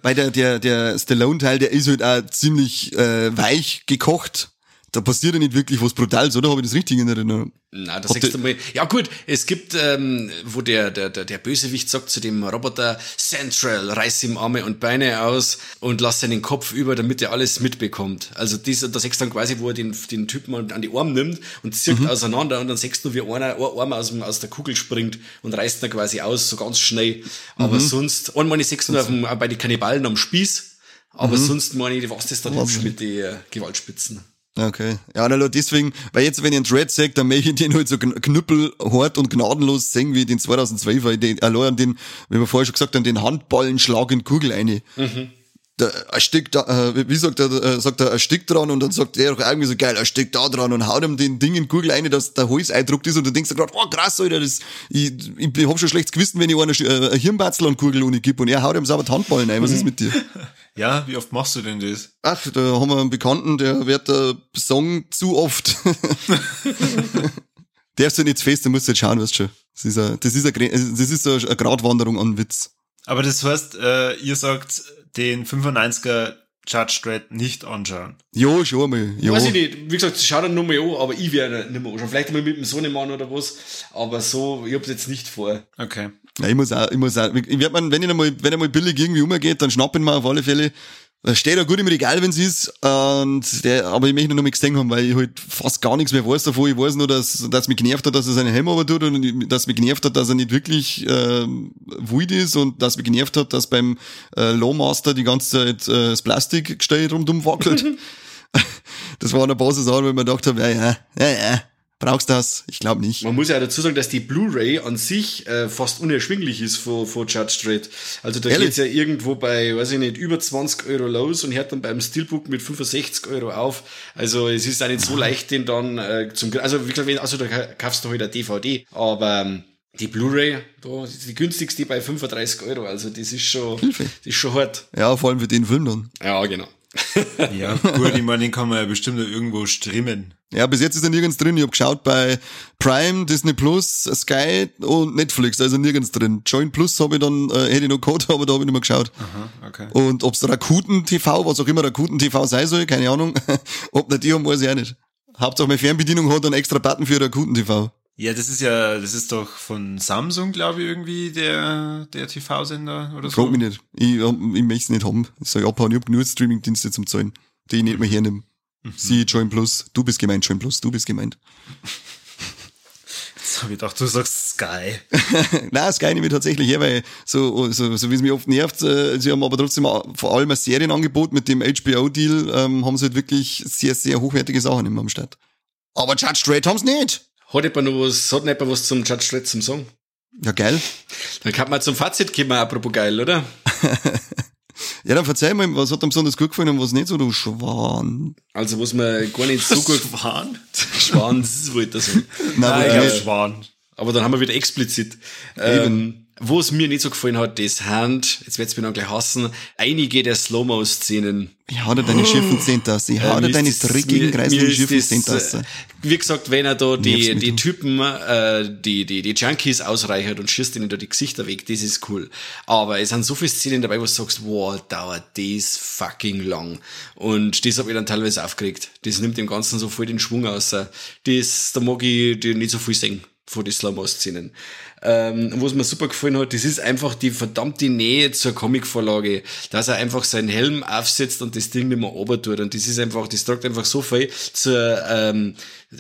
Weil der, der, der Stallone-Teil, der ist halt auch ziemlich äh, weich gekocht. Da passiert ja nicht wirklich was Brutales, oder? Habe ich das richtig in Erinnerung? Na, das sechste Mal. Ja gut, es gibt, ähm, wo der, der, der, der Bösewicht sagt zu dem Roboter, Central, reiß ihm Arme und Beine aus und lass seinen Kopf über, damit er alles mitbekommt. Also dieser, da sechst dann quasi, wo er den, den Typen an die Arme nimmt und zirkt mhm. auseinander und dann sechst du, wie einer, ein Arm aus, dem, aus der Kugel springt und reißt dann quasi aus, so ganz schnell. Aber mhm. sonst, einmal ich sechs bei den Kannibalen am Spieß, aber mhm. sonst meine ich, was das dann hübsch mit den äh, Gewaltspitzen. Okay. Ja, na, deswegen, weil jetzt, wenn ich einen Dread sage, dann möchte ich den halt so knüppelhart und gnadenlos sehen wie den 2012er, den, allein den, wie wir vorher schon gesagt haben, den Handballenschlag in Kugel eine. Mhm. Da, ein Stück da, äh, wie sagt er, äh, sagt er, ein Stück dran und dann sagt er auch irgendwie so geil, ein Stück da dran und haut ihm den Ding in Kugel ein, dass der Hals eindruckt ist und du denkst dir gerade, oh krass, Alter, das, ich, ich, ich hab schon schlechtes Gewissen, wenn ich einer äh, Hirnbatzel an Kugel ohne gib und er haut ihm sauber die Handballen ein, was ist mit dir? Ja, wie oft machst du denn das? Ach, da haben wir einen Bekannten, der wird der Song zu oft. Darfst du nicht fest, du musst jetzt schauen, weißt du schon. Das ist, eine, das ist, eine, das ist eine Gratwanderung an Witz. Aber das heißt, äh, ihr sagt den 95er Judge Dredd nicht anschauen. Ja, schon mal. Ja. Weiß ich nicht. Wie gesagt, schau dann nur mal an, aber ich werde nicht mehr anschauen. Vielleicht mal mit dem Sohnemann oder was. Aber so, ich hab's jetzt nicht vor. Okay. Ja, ich muss auch, ich muss auch, ich werd man, wenn ich einmal, wenn er mal billig irgendwie umgeht, dann schnappen wir auf alle Fälle. Das steht ja gut im Regal, wenn es ist. Und der, aber ich möchte noch mal gesehen haben, weil ich halt fast gar nichts mehr weiß davon. Ich weiß nur, dass, dass mich genervt hat, dass er seinen Helm aber tut und dass mich genervt hat, dass er nicht wirklich äh, wild ist und dass mich genervt hat, dass beim äh, Lawmaster die ganze Zeit äh, das Plastikgestell rundum wackelt. das war eine Pause Sachen, wo ich mir gedacht habe, ja, ja, ja, ja, Brauchst du das? Ich glaube nicht. Man muss ja dazu sagen, dass die Blu-ray an sich äh, fast unerschwinglich ist vor, vor Judge Dredd. Also da geht's ja irgendwo bei, weiß ich nicht, über 20 Euro los und hört dann beim Steelbook mit 65 Euro auf. Also es ist auch nicht so leicht, den dann äh, zum, also wie gesagt, also da kaufst du halt eine DVD, aber ähm, die Blu-ray, da ist die günstigste bei 35 Euro. Also das ist schon, Hilfe. das ist schon hart. Ja, vor allem für den Film dann. Ja, genau. ja, gut, ich meine, den kann man ja bestimmt irgendwo streamen. Ja, bis jetzt ist er nirgends drin. Ich habe geschaut bei Prime, Disney Plus, Sky und Netflix, also nirgends drin. Join Plus habe ich dann, äh, hätte ich noch Code, aber da habe ich nicht mehr geschaut. Aha, okay. Und ob's Rakuten TV, was auch immer Rakuten TV sein soll, keine Ahnung. Ob nicht die haben, weiß ich auch nicht. Hauptsache meine Fernbedienung hat einen extra Button für Rakuten TV. Ja, das ist ja, das ist doch von Samsung, glaube ich, irgendwie der, der TV-Sender oder so. Frag mich nicht. Ich, ich möchte es nicht haben. Ich sage abhauen, ich habe genug Streaming-Dienste zum Zahlen, die ich nicht mehr hernehmen. Mhm. Sie, Join Plus. Du bist gemeint, Join Plus. Du bist gemeint. Jetzt habe ich gedacht, du sagst Sky. Nein, Sky nehme ich tatsächlich her, weil so, so, so wie es mich oft nervt, äh, sie haben aber trotzdem vor allem ein Serienangebot mit dem HBO-Deal, ähm, haben sie halt wirklich sehr, sehr hochwertige Sachen immer am Start. Aber Judge Dredd haben's nicht. Hat jemand noch was, hat jemand was zum Judge Dredd zum Song? Ja, geil. Dann kann man zum Fazit kommen, apropos geil, oder? ja, dann verzeih mal, was hat dir besonders gut gefallen und was nicht so, du Schwan. Also, was mir gar nicht so gut... Schwan? Schwan, das wollte ich sagen. Nein, Nein ich Schwan. Aber dann haben wir wieder explizit. Eben. Ähm, wo es mir nicht so gefallen hat, das Hand, jetzt wird's mir dann gleich hassen, einige der Slow-Mo-Szenen. Ich hau dir deine oh. schiffen Zehntasse, ich hau dir deine dreckigen, kreisenden Zehntasse. Äh, wie gesagt, wenn er da die, die Typen, äh, die, die, die Junkies ausreichert und schießt ihnen da die Gesichter weg, das ist cool. Aber es sind so viele Szenen dabei, wo du sagst, wow, dauert das fucking lang. Und das habe ich dann teilweise aufgeregt. Das nimmt dem Ganzen so voll den Schwung aus. Das, da mag ich die nicht so viel sehen von den Slow-Mo-Szenen. Ähm, was mir super gefallen hat, das ist einfach die verdammte Nähe zur Comic-Vorlage, dass er einfach seinen Helm aufsetzt und das Ding nicht mehr tut. Und das ist einfach, das tragt einfach so viel zur ähm,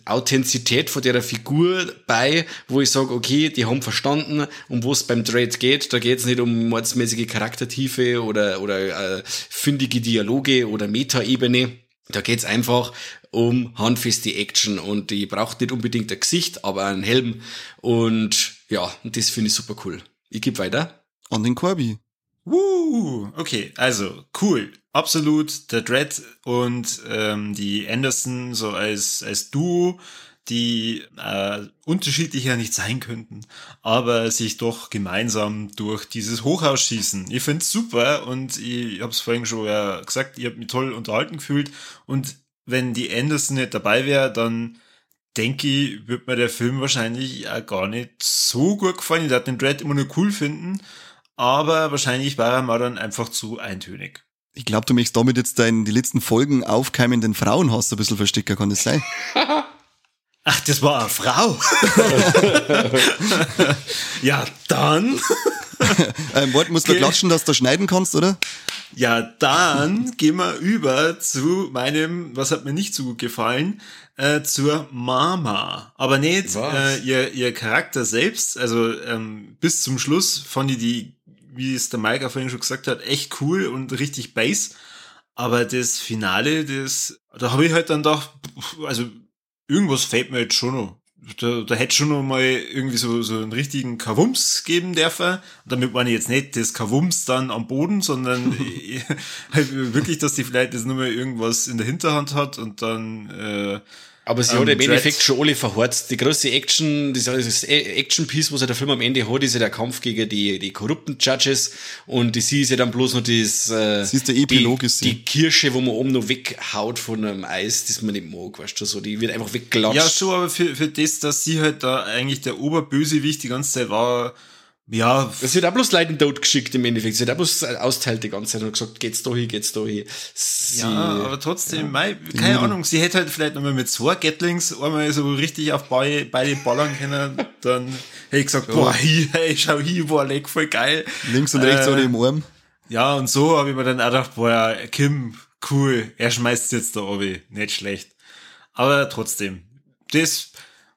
Authentizität von der Figur bei, wo ich sage, okay, die haben verstanden, um was beim Trade geht. Da geht es nicht um mordsmäßige Charaktertiefe oder, oder äh, findige Dialoge oder Metaebene. Da geht's einfach um handfeste Action und die braucht nicht unbedingt ein Gesicht, aber einen Helm und ja, das finde ich super cool. Ich gebe weiter. An den Corby. Woo! Okay, also cool. Absolut der Dread und ähm, die Anderson so als, als Duo, die äh, unterschiedlicher nicht sein könnten, aber sich doch gemeinsam durch dieses Hochhaus schießen. Ich find's super und ich habe es vorhin schon ja gesagt, ihr habt mich toll unterhalten gefühlt und wenn die Anderson nicht dabei wäre, dann denke ich, wird mir der Film wahrscheinlich auch gar nicht so gut gefallen. Ich werde den Dread immer nur cool finden, aber wahrscheinlich war er mal dann einfach zu eintönig. Ich glaube, du möchtest damit jetzt deinen die letzten Folgen aufkeimenden Frauenhass ein bisschen verstecken, kann das sein? Ach, das war eine Frau. ja, dann. ähm, Wort musst du Okay. klatschen, dass du schneiden kannst, oder? Ja, dann gehen wir über zu meinem, was hat mir nicht so gut gefallen, äh, zur Mama. Aber nicht äh, ihr, ihr Charakter selbst. Also ähm, bis zum Schluss fand ich die, wie es der Mike auch vorhin schon gesagt hat, echt cool und richtig bass. Aber das Finale, das, da habe ich halt dann gedacht, also irgendwas fehlt mir jetzt schon noch. Da, da hätte schon noch mal irgendwie so, so einen richtigen Kavums geben dürfen. Und damit meine ich jetzt nicht das Kavums dann am Boden, sondern halt wirklich, dass die vielleicht jetzt nur mal irgendwas in der Hinterhand hat und dann äh, Aber sie Ähm, hat im Dread. Endeffekt schon alle verhorzt. Die große Action, das das Action-Piece, was ja der Film am Ende hat, ist ja der Kampf gegen die, die korrupten Judges. Und die sie ist ja dann bloß noch das, äh, Sie ist der Epilog, die, ist sie. die Kirsche, wo man oben noch weghaut von einem Eis, das man nicht mag, weißt du, so. Die wird einfach weggelatscht. Ja, schon, aber für, für das, dass sie halt da eigentlich der Oberbösewicht die ganze Zeit war, ja, Das wird auch bloß Leuten tot geschickt im Endeffekt. Sie hat auch bloß austeilt die ganze Zeit und gesagt, geht's da hin, geht's da hin. Sie, ja, aber trotzdem, mei, keine Ahnung, sie hätte halt vielleicht nochmal mit zwei Gatlings einmal so richtig auf beide, beide ballern können, dann hätte ich gesagt, boah, hi, hey, schau hier, boah, leck, voll geil. Links und rechts Äh, oder im Arm. Ja, und so habe ich mir dann auch gedacht, boah, ja, Kim, cool, er schmeißt jetzt da obi, nicht schlecht. Aber trotzdem, das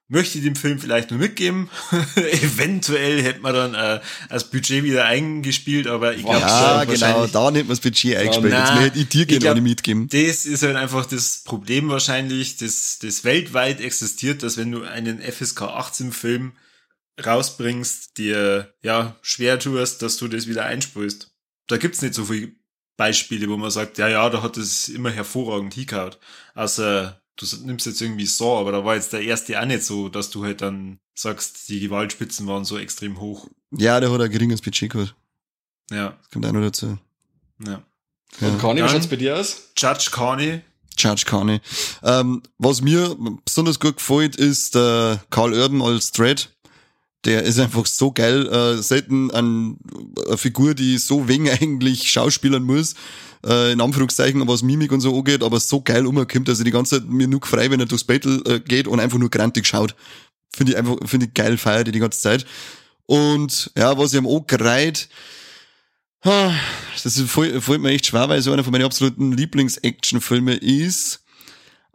möchte ich dem Film vielleicht nur mitgeben. Eventuell hätte man dann äh, das Budget wieder eingespielt, aber ich glaube, Ja, genau, da nicht man das Budget eingespielt. Jetzt na, hätte ich dir gerne mitgeben. Das ist halt einfach das Problem wahrscheinlich, das, das weltweit existiert, dass wenn du einen FSK 18 Film rausbringst, dir ja schwer tust, dass du das wieder einspulst. Da gibt's nicht so viele Beispiele, wo man sagt, ja, ja, da hat es immer hervorragend hingehauen. Außer du nimmst jetzt irgendwie Saw, aber da war jetzt der erste auch nicht so, dass du halt dann sagst, die Gewaltspitzen waren so extrem hoch. Ja, der hat ein geringes Budget gehabt. Ja, Das kommt auch noch dazu. ja. Und Conny, wie schaut's bei dir aus? Judge Carney, Judge Carney. Ähm, was mir besonders gut gefällt, ist der Carl Urban als Dread. Der ist einfach so geil. Äh, selten an eine Figur, die so wenig eigentlich schauspielern muss. Äh, in Anführungszeichen, was Mimik und so angeht, aber so geil umkommt, dass er die ganze Zeit mir nur frei, wenn er durchs Battle äh, geht und einfach nur grantig schaut. Finde ich einfach, finde ich geil, feiert die die ganze Zeit. Und ja, was ich am auch gereiht, Ah, Das ist voll, fällt mir echt schwer, weil es einer von meinen absoluten Lieblings-Action-Filme ist.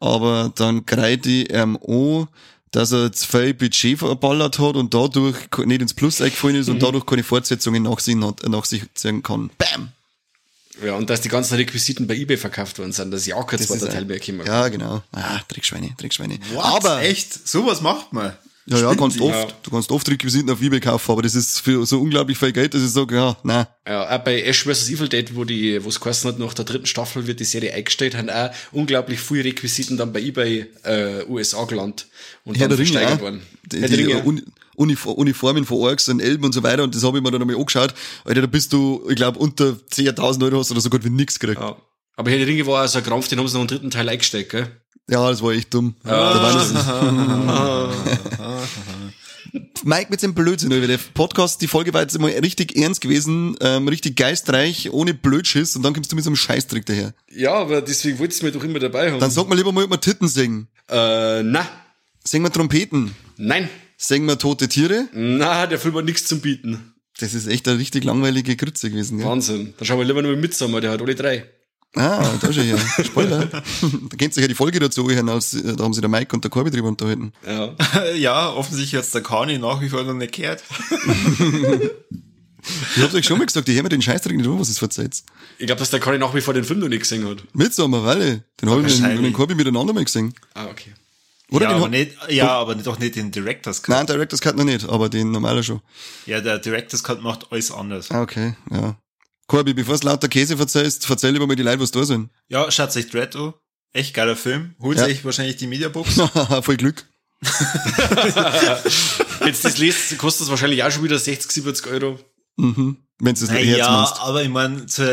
Aber dann greite ich ihm an, dass er zu viel Budget verballert hat und dadurch nicht ins Plus eingefallen ist und dadurch keine Fortsetzungen nach sich, nach sich ziehen kann. Bam! Ja, und dass die ganzen Requisiten bei eBay verkauft worden sind, dass ja auch kein zweiter Teil mehr kommen Ja, genau. Ah, Dreckschweine, Dreckschweine. What? Aber, echt, sowas macht man. Ja, ja, kannst oft, du kannst oft Requisiten auf eBay kaufen, aber das ist für so unglaublich viel Geld, dass ich sage, ja, nein. Ja, auch bei Ash vs. Evil Dead, wo die, wo es geheißen hat, nach der dritten Staffel wird die Serie eingestellt, haben auch unglaublich viele Requisiten dann bei eBay äh, USA gelandet und Herr dann versteigert worden. Die, Herr die Ringe. Uniform, Uniformen von Orks und Elben und so weiter und das habe ich mir dann einmal angeschaut. Alter, da bist du, ich glaube, unter 10.000 Euro hast du da so gut wie nix gekriegt. Ja. Aber Herr der Ringe war also ein Krampf, den haben sie noch im dritten Teil eingestellt, gell? Das war echt dumm. Das, Mike mit seinem Blödsinn, der Podcast, die Folge war jetzt mal richtig ernst gewesen, ähm, richtig geistreich, ohne Blödschiss und dann kommst du mit so einem Scheißtrick daher. Ja, aber deswegen wolltest du mir doch immer dabei haben. Dann sag mal lieber mal, ob wir Titten singen. äh, na, Singen wir Trompeten. nein, Singen wir tote Tiere. na, der Film hat nichts zum Bieten. Das ist echt eine richtig langweilige Grütze gewesen. Gell? Wahnsinn. Dann schauen wir lieber nur mit Midsommar, der hat alle drei. Ah, da schon ja. Spoiler. da kennt sich ja die Folge dazu hinaus. Da haben sich der Mike und der Corby drüber unterhalten. Ja. ja, offensichtlich hat's der Kani nach wie vor noch nicht gehört. Ich hab's euch schon mal gesagt, ich hör mir den Scheißdreck nicht an, was es verzeiht. Ich glaube, dass der Conny nach wie vor den Film noch nicht gesehen hat. Midsommar, Walle. Den habe ich mit, dem- Corby miteinander mal gesehen. Ah, okay. Oder ja, den aber nicht, ja, aber doch nicht den Director's Cut. Nein, Director's Cut noch nicht, aber den normaler schon. Ja, der Director's Cut macht alles anders. Ah, okay, ja. Corby, bevor du lauter Käse verzeihst, erzähl lieber mal die Leute, was da sind. Ja, schaut euch Dread an. Echt geiler Film. Holt Ja. euch wahrscheinlich die Mediabox. Voll Glück. Jetzt das lest, kostet es wahrscheinlich auch schon wieder 60, 70 Euro. Mhm. Wenn du das Herz Naja, meinst. aber ich meine, zur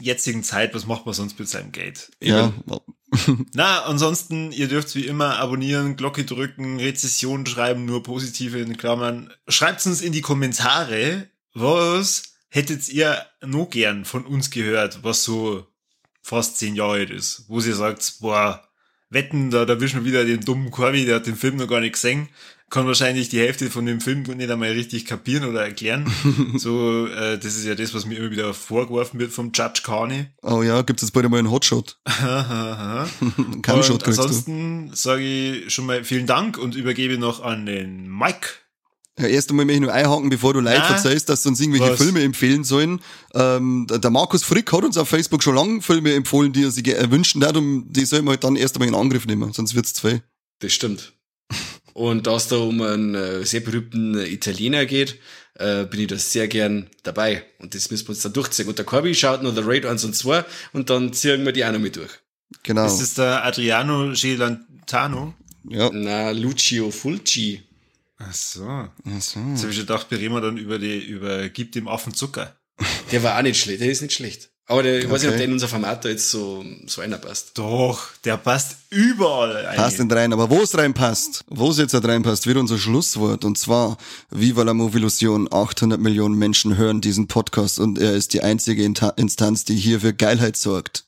jetzigen Zeit, was macht man sonst mit seinem Geld? Ja. Na, ansonsten, ihr dürft wie immer abonnieren, Glocke drücken, Rezession schreiben, nur positive in Klammern. Schreibt uns in die Kommentare, was hättet ihr noch gern von uns gehört, was so fast zehn Jahre alt ist, wo sie sagt, boah, wetten, da, da wir wieder den dummen Corby, der hat den Film noch gar nicht gesehen, kann wahrscheinlich die Hälfte von dem Film nicht einmal richtig kapieren oder erklären. so, äh, das ist ja das, was mir immer wieder vorgeworfen wird vom Judge Carney. Oh ja, gibt es bald einmal einen Hotshot. Kein Shot ansonsten sage ich schon mal vielen Dank und übergebe noch an den Mike. Ja, erst einmal möchte ich nur einhaken, bevor du live erzählst, dass sie uns irgendwelche Was? Filme empfehlen sollen. Ähm, der Markus Frick hat uns auf Facebook schon lange Filme empfohlen, die er sich wünschen hat, und die sollen wir halt dann erst einmal in Angriff nehmen, sonst wird's zwei. Das stimmt. Und da es da um einen äh, sehr berühmten Italiener geht, äh, bin ich da sehr gern dabei. Und das müssen wir uns dann durchziehen. Und der Corby schaut noch der Raid 1 und 2 und dann ziehen wir die auch noch mit durch. Genau. Ist das der Adriano Gelantano? Ja. Na, Lucio Fulci. Ach so. Ach so. Jetzt habe ich gedacht, wir reden dann über die, über Gib dem Affen Zucker. Der war auch nicht schlecht, der ist nicht schlecht. Aber der, ich okay. weiß nicht, ob der in unser Format da jetzt so, so einer passt. Doch, der passt überall rein. Passt nicht rein, aber wo es reinpasst, wo es jetzt halt reinpasst, wird unser Schlusswort. Und zwar, Viva la Movilusion, 800 Millionen Menschen hören diesen Podcast und er ist die einzige Instanz, die hier für Geilheit sorgt.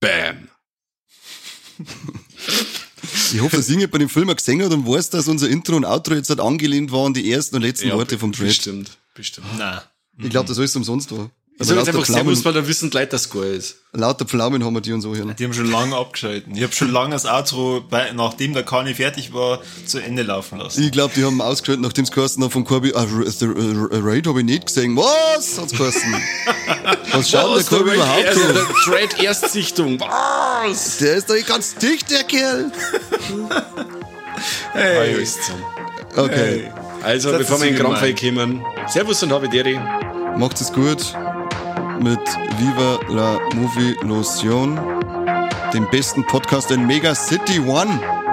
Bam. Ich hoffe, dass irgendjemand den Film gesehen hat und weiß, dass unser Intro und Outro jetzt halt angelehnt waren, die ersten und letzten ja, Worte vom Trade. Bestimmt, bestimmt. Nein. Ich glaube, das ist umsonst war. Also ich sag jetzt einfach Servus, weil da wissen die Leute, dass es geil ist. Lauter Pflaumen haben wir die und so hier. Die haben schon lange abgeschalten. Ich habe schon lange das Outro, bei, nachdem der Kani fertig war, zu Ende laufen lassen. Ich glaube, die haben ausgeschaltet, nachdem es geheißen hat von Corby, ah, the Raid habe ich nicht gesehen. Was? Hat's geheißen? Was schaut der Corby überhaupt also der Trade Erstsichtung. Was? Der ist doch nicht ganz dicht, der Kerl. hey. Okay. Hey. Also, das bevor wir in den Krampf kommen, Servus und habe Deri. Macht es gut mit Viva la Movie Lotion, dem besten Podcast in Mega City One.